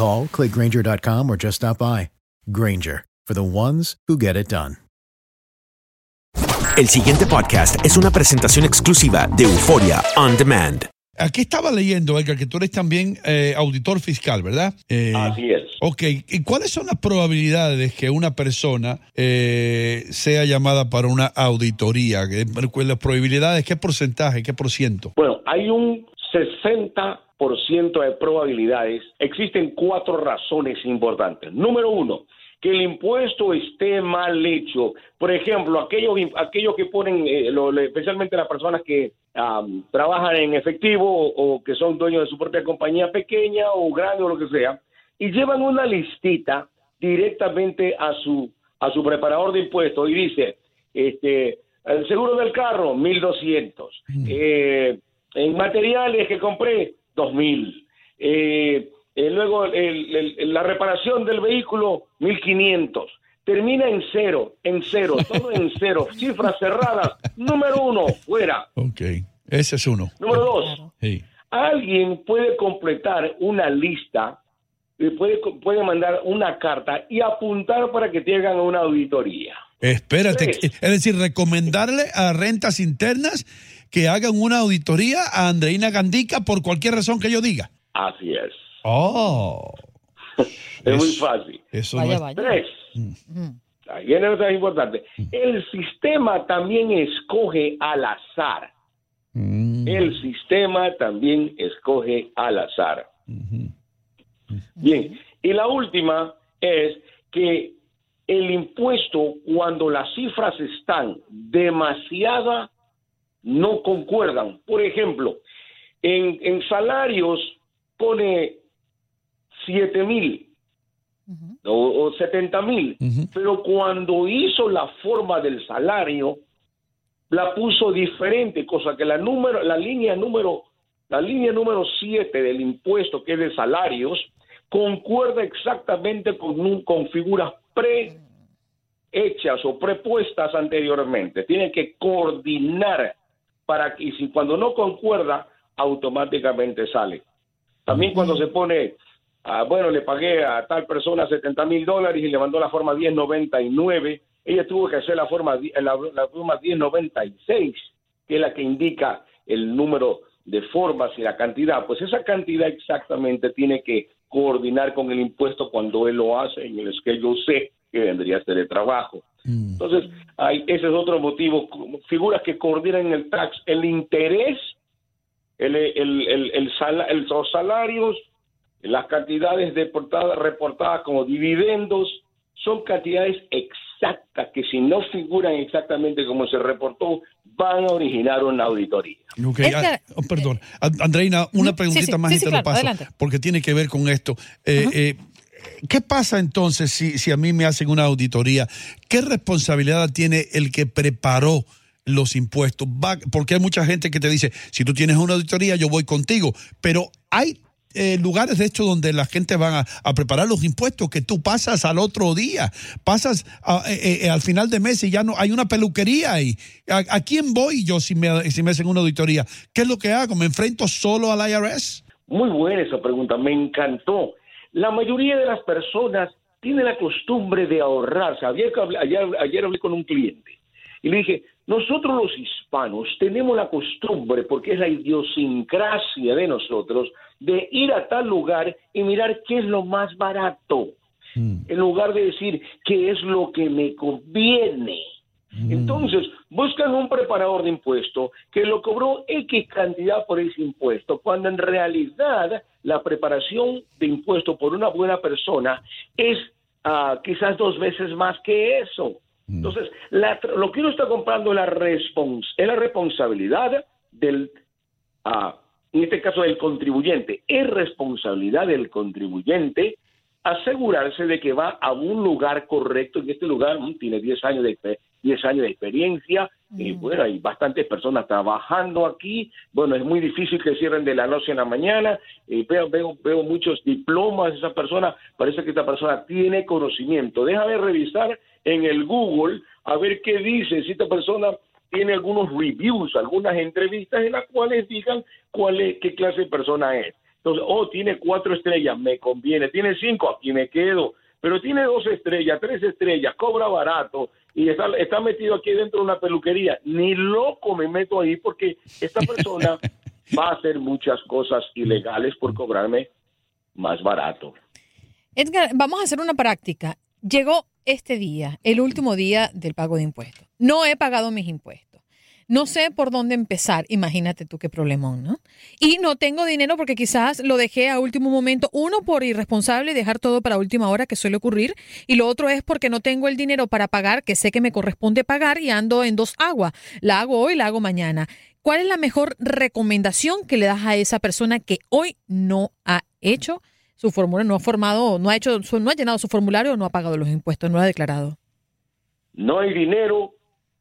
Call, clickgranger.com, or just stop by. Granger, for the ones who get it done. El siguiente podcast es una presentación exclusiva de Euforia On Demand. Aquí estaba leyendo, Edgar, que tú eres también eh, auditor fiscal, ¿verdad? Eh, Así es. Ok, ¿y cuáles son las probabilidades de que una persona eh, sea llamada para una auditoría? ¿Qué- Las probabilidades, ¿qué porcentaje, qué por ciento? Bueno, hay un 60% de probabilidades. Existen cuatro razones importantes. Número uno, que el impuesto esté mal hecho. Por ejemplo, aquellos, aquellos que ponen, eh, lo- especialmente las personas que am, trabajan en efectivo o, o que son dueños de su propia compañía pequeña o grande o lo que sea, y llevan una listita directamente a su a su preparador de impuestos y dice, este, el seguro del carro, 1200. Eh, en materiales que compré, 2000. Eh, eh, luego el- el- la reparación del vehículo, 1500. Termina en cero, en cero, todo en cero. Cifras cerradas. Número uno, fuera. Ok, ese es uno. Número dos, Sí. alguien puede completar una lista, eh, puede, puede mandar una carta y apuntar para que te hagan una auditoría. Espérate, Tres. es decir, recomendarle a rentas internas que hagan una auditoría a Andreina Gandica por cualquier razón que yo diga. Así es. Oh, Es muy fácil. eso Vaya, no es- vaya. Tres. Ahí viene otra importante. El sistema también escoge al azar. Mm, El sistema también escoge al azar. Bien, y la última es que el impuesto, cuando las cifras están demasiada, no concuerdan. Por ejemplo, en, en salarios pone 7 mil o, o 70 mil, pero cuando hizo la forma del salario, la puso diferente, cosa que la número, la línea número, la línea número 7 del impuesto que es de salarios, concuerda exactamente con, un- con figuras prehechas o prepuestas anteriormente. Tiene que coordinar para y si cuando no concuerda, automáticamente sale. También cuando se pone, ah, bueno, le pagué a tal persona 70 mil dólares y le mandó la forma 1099, ella tuvo que hacer la forma, la, la forma 1096, que es la que indica el número de formas y la cantidad. Pues esa cantidad exactamente tiene que coordinar con el impuesto cuando él lo hace en el Schedule C, que vendría a ser el trabajo. Entonces, hay, ese es otro motivo. Figuras que coordinan el tax, el interés, el, el, el, el sala- el- los salarios, las cantidades deportadas, reportadas como dividendos, son cantidades exactas que si no figuran exactamente como se reportó, van a originar una auditoría. Ok, ah, oh, perdón. And- Andreina, una preguntita Sí, sí, más sí, y sí, te claro, lo paso, adelante. porque tiene que ver con esto. Eh, eh, ¿Qué pasa entonces si, si a mí me hacen una auditoría? ¿Qué responsabilidad tiene el que preparó los impuestos? Porque hay mucha gente que te dice, si tú tienes una auditoría, yo voy contigo, pero hay eh, lugares de hecho donde la gente va a, preparar los impuestos que tú pasas al otro día, pasas eh, eh, al final de mes y ya no hay una peluquería ahí. ¿A, a quién voy yo si me, si me hacen una auditoría? ¿Qué es lo que hago? ¿Me enfrento solo al IRS? Muy buena esa pregunta, me encantó. La mayoría de las personas tiene la costumbre de ahorrarse. Ayer, ayer, ayer hablé con un cliente y le dije, nosotros los hispanos tenemos la costumbre, porque es la idiosincrasia de nosotros, de ir a tal lugar y mirar qué es lo más barato, en lugar de decir qué es lo que me conviene. Entonces, buscan un preparador de impuesto que lo cobró X cantidad por ese impuesto, cuando en realidad la preparación de impuesto por una buena persona es ah, quizás dos veces más que eso. Entonces, la- lo que uno está comprando es la, respons- es la responsabilidad del, ah, en este caso del contribuyente, es responsabilidad del contribuyente asegurarse de que va a un lugar correcto. En este lugar mm, tiene 10 años de, 10 años de experiencia. Y bueno, hay bastantes personas trabajando aquí. Bueno, es muy difícil que cierren de la noche a la mañana. Eh, veo, veo, veo muchos diplomas de esa persona. Parece que esta persona tiene conocimiento. Déjame revisar en el Google a ver qué dice. Si esta persona tiene algunos reviews, algunas entrevistas en las cuales digan cuál es, qué clase de persona es. Entonces, oh, tiene cuatro estrellas, me conviene. Tiene cinco, aquí me quedo. Pero tiene dos estrellas, tres estrellas, cobra barato y está, está metido aquí dentro de una peluquería. Ni loco me meto ahí porque esta persona va a hacer muchas cosas ilegales por cobrarme más barato. Edgar, vamos a hacer una práctica. Llegó este día, el último día del pago de impuestos. No he pagado mis impuestos. No sé por dónde empezar. Imagínate tú qué problemón, ¿no? Y no tengo dinero porque quizás lo dejé a último momento. Uno, por irresponsable, dejar todo para última hora, que suele ocurrir. Y lo otro es porque no tengo el dinero para pagar, que sé que me corresponde pagar y ando en dos aguas. La hago hoy, la hago mañana. ¿Cuál es la mejor recomendación que le das a esa persona que hoy no ha hecho su formulario, no ha formado, no ha hecho, no ha llenado su formulario, no ha pagado los impuestos, no lo ha declarado? No hay dinero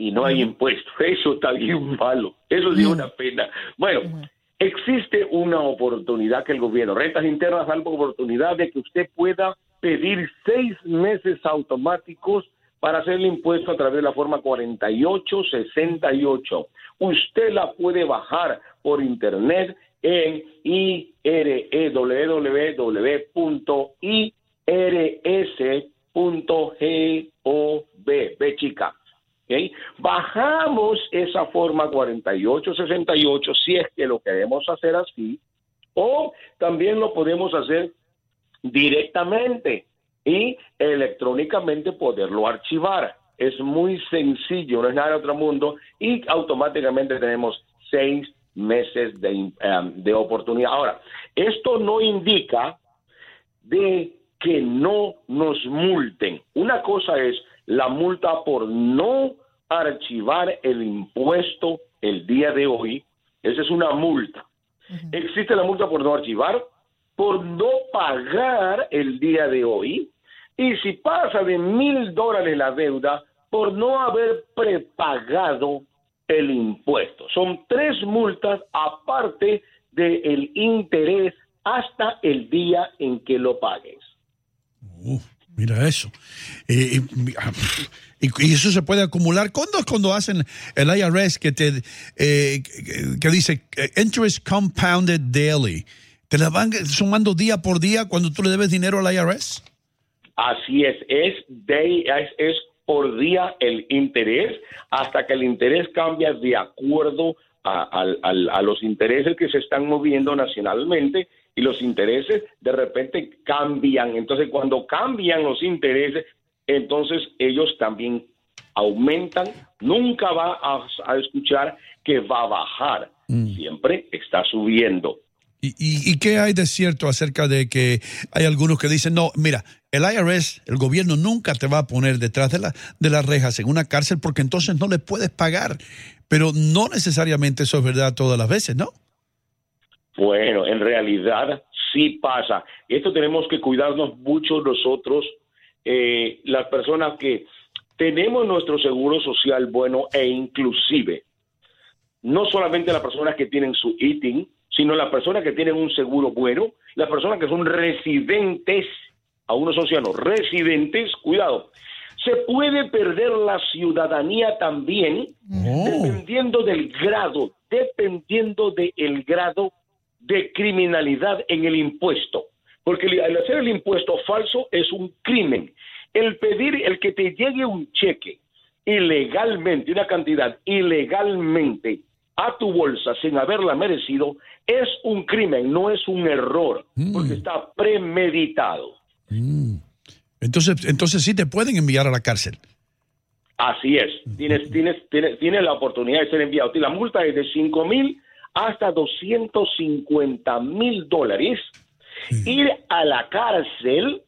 y no hay impuestos. Eso está bien malo. Eso sí es una pena. Bueno, existe una oportunidad que el gobierno, rentas internas, da la oportunidad de que usted pueda pedir seis meses automáticos para hacer el impuesto a través de la forma 4868. Usted la puede bajar por internet en E irs.gov, B chica. Bajamos esa forma 4868 si es que lo queremos hacer así, o también lo podemos hacer directamente y electrónicamente poderlo archivar. Es muy sencillo, no es nada de otro mundo y automáticamente tenemos seis meses de, um, de oportunidad. Ahora, esto no indica de que no nos multen. Una cosa es la multa por no archivar el impuesto el día de hoy. Esa es una multa. Existe la multa por no archivar, por no pagar el día de hoy, y si pasa de mil dólares la deuda, por no haber prepagado el impuesto. Son tres multas aparte del interés hasta el día en que lo pagues. Uf, mira eso. Eh, y, y eso se puede acumular. ¿Cuándo es cuando hacen el IRS que te eh, que, dice eh, interest compounded daily? ¿Te la van sumando día por día cuando tú le debes dinero al IRS? Así es, es, de, es, es por día el interés hasta que el interés cambia de acuerdo a los intereses que se están moviendo nacionalmente y los intereses de repente cambian. Entonces, cuando cambian los intereses, entonces ellos también aumentan. Nunca va a, a escuchar que va a bajar. Siempre está subiendo. ¿Y, y, y qué hay de cierto acerca de que hay algunos que dicen, no, mira, el IRS, el gobierno nunca te va a poner detrás de, la, de las rejas en una cárcel porque entonces no le puedes pagar? Pero no necesariamente eso es verdad todas las veces, ¿no? Bueno, en realidad sí pasa. Esto tenemos que cuidarnos mucho nosotros, eh, las personas que tenemos nuestro seguro social bueno e inclusive, no solamente las personas que tienen su ITIN, sino las personas que tienen un seguro bueno, las personas que son residentes, a unos socianos, residentes, cuidado, se puede perder la ciudadanía también dependiendo del grado, dependiendo del grado de criminalidad en el impuesto. Porque el hacer el impuesto falso es un crimen. El pedir, el que te llegue un cheque ilegalmente, una cantidad ilegalmente a tu bolsa sin haberla merecido, es un crimen, no es un error, porque está premeditado. Mm. Entonces, entonces sí te pueden enviar a la cárcel. Así es, tienes, tienes, tienes, tienes la oportunidad de ser enviado. Y la multa es de 5 mil hasta 250 mil dólares. Ir a la cárcel,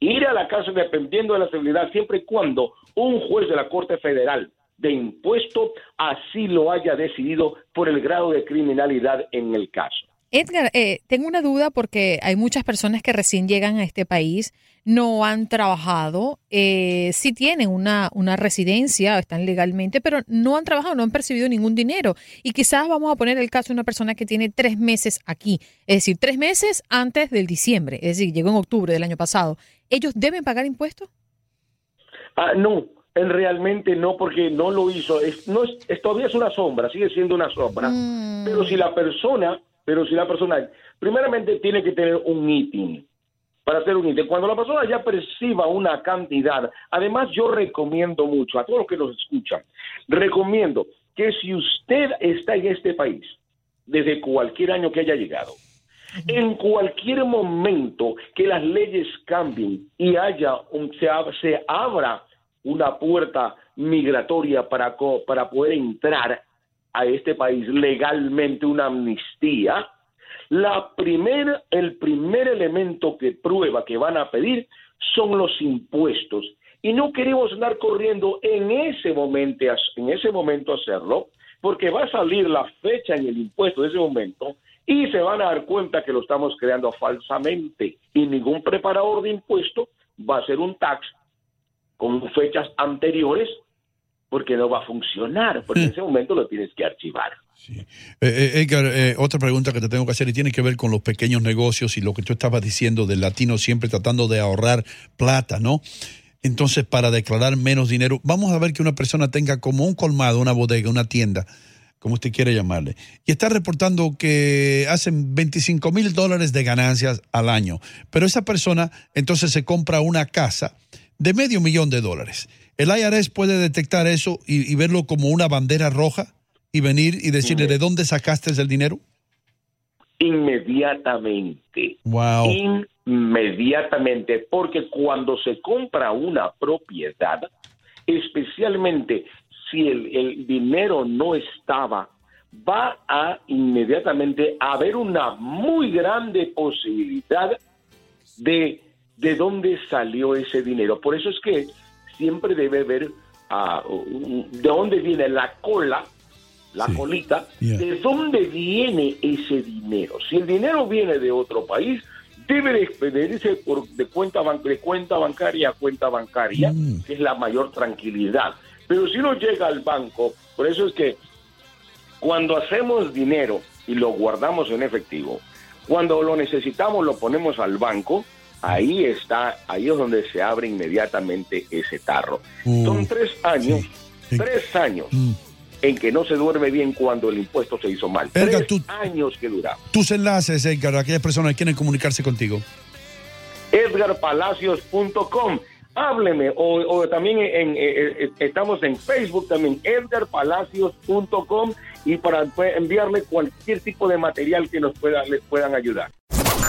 ir a la cárcel dependiendo de la seguridad, siempre y cuando un juez de la Corte Federal de Impuesto así lo haya decidido por el grado de criminalidad en el caso. Edgar, eh, tengo una duda porque hay muchas personas que recién llegan a este país, no han trabajado, eh, sí tienen una, una residencia, están legalmente, pero no han trabajado, no han percibido ningún dinero. Y quizás vamos a poner el caso de una persona que tiene tres meses aquí, es decir, tres meses antes del diciembre, es decir, llegó en octubre del año pasado. ¿Ellos deben pagar impuestos? Ah, no, en realmente no, porque no lo hizo. Es, no es, todavía es una sombra, sigue siendo una sombra. Mm. Pero si la persona, pero si la persona, primeramente tiene que tener un ITIN para hacer un ITIN. Cuando la persona ya perciba una cantidad, además yo recomiendo mucho a todos los que nos escuchan, recomiendo que si usted está en este país desde cualquier año que haya llegado, en cualquier momento que las leyes cambien y haya un, se, ab- se abra una puerta migratoria para, co- para poder entrar a este país legalmente, una amnistía, la primer, el primer elemento que prueba que van a pedir son los impuestos. Y no queremos andar corriendo en ese momento, en ese momento hacerlo, porque va a salir la fecha en el impuesto de ese momento y se van a dar cuenta que lo estamos creando falsamente. Y ningún preparador de impuesto va a hacer un tax con fechas anteriores porque no va a funcionar, porque en ese momento lo tienes que archivar. Eh, eh, Edgar, eh, otra pregunta que te tengo que hacer y tiene que ver con los pequeños negocios y lo que tú estabas diciendo del latino siempre tratando de ahorrar plata, ¿no? Entonces, para declarar menos dinero, vamos a ver que una persona tenga como un colmado, una bodega, una tienda, como usted quiere llamarle, y está reportando que hacen 25 mil dólares de ganancias al año, pero esa persona entonces se compra una casa de medio millón de dólares. ¿El IRS puede detectar eso y, y verlo como una bandera roja y venir y decirle de dónde sacaste el dinero? Inmediatamente. Wow. Inmediatamente, porque cuando se compra una propiedad, especialmente si el, el dinero no estaba, va a inmediatamente haber una muy grande posibilidad de de dónde salió ese dinero. Por eso es que siempre debe ver un- de dónde viene la cola, la colita, Yeah. de dónde viene ese dinero. Si el dinero viene de otro país, debe de expedirse por, de, cuenta ban- de cuenta bancaria a cuenta bancaria, que es la mayor tranquilidad. Pero si no llega al banco, por eso es que cuando hacemos dinero y lo guardamos en efectivo, cuando lo necesitamos lo ponemos al banco, ahí está, ahí es donde se abre inmediatamente ese tarro. Uh, Son tres años, Sí. tres años Mm. en que no se duerme bien cuando el impuesto se hizo mal. Edgar, tres tú- años que dura. Tus enlaces, Edgar, a aquellas personas que quieren comunicarse contigo. edgarpalacios.com. Hábleme, o, o también en, eh, eh, estamos en Facebook también, edgarpalacios.com, y para enviarle cualquier tipo de material que nos pueda, les puedan ayudar.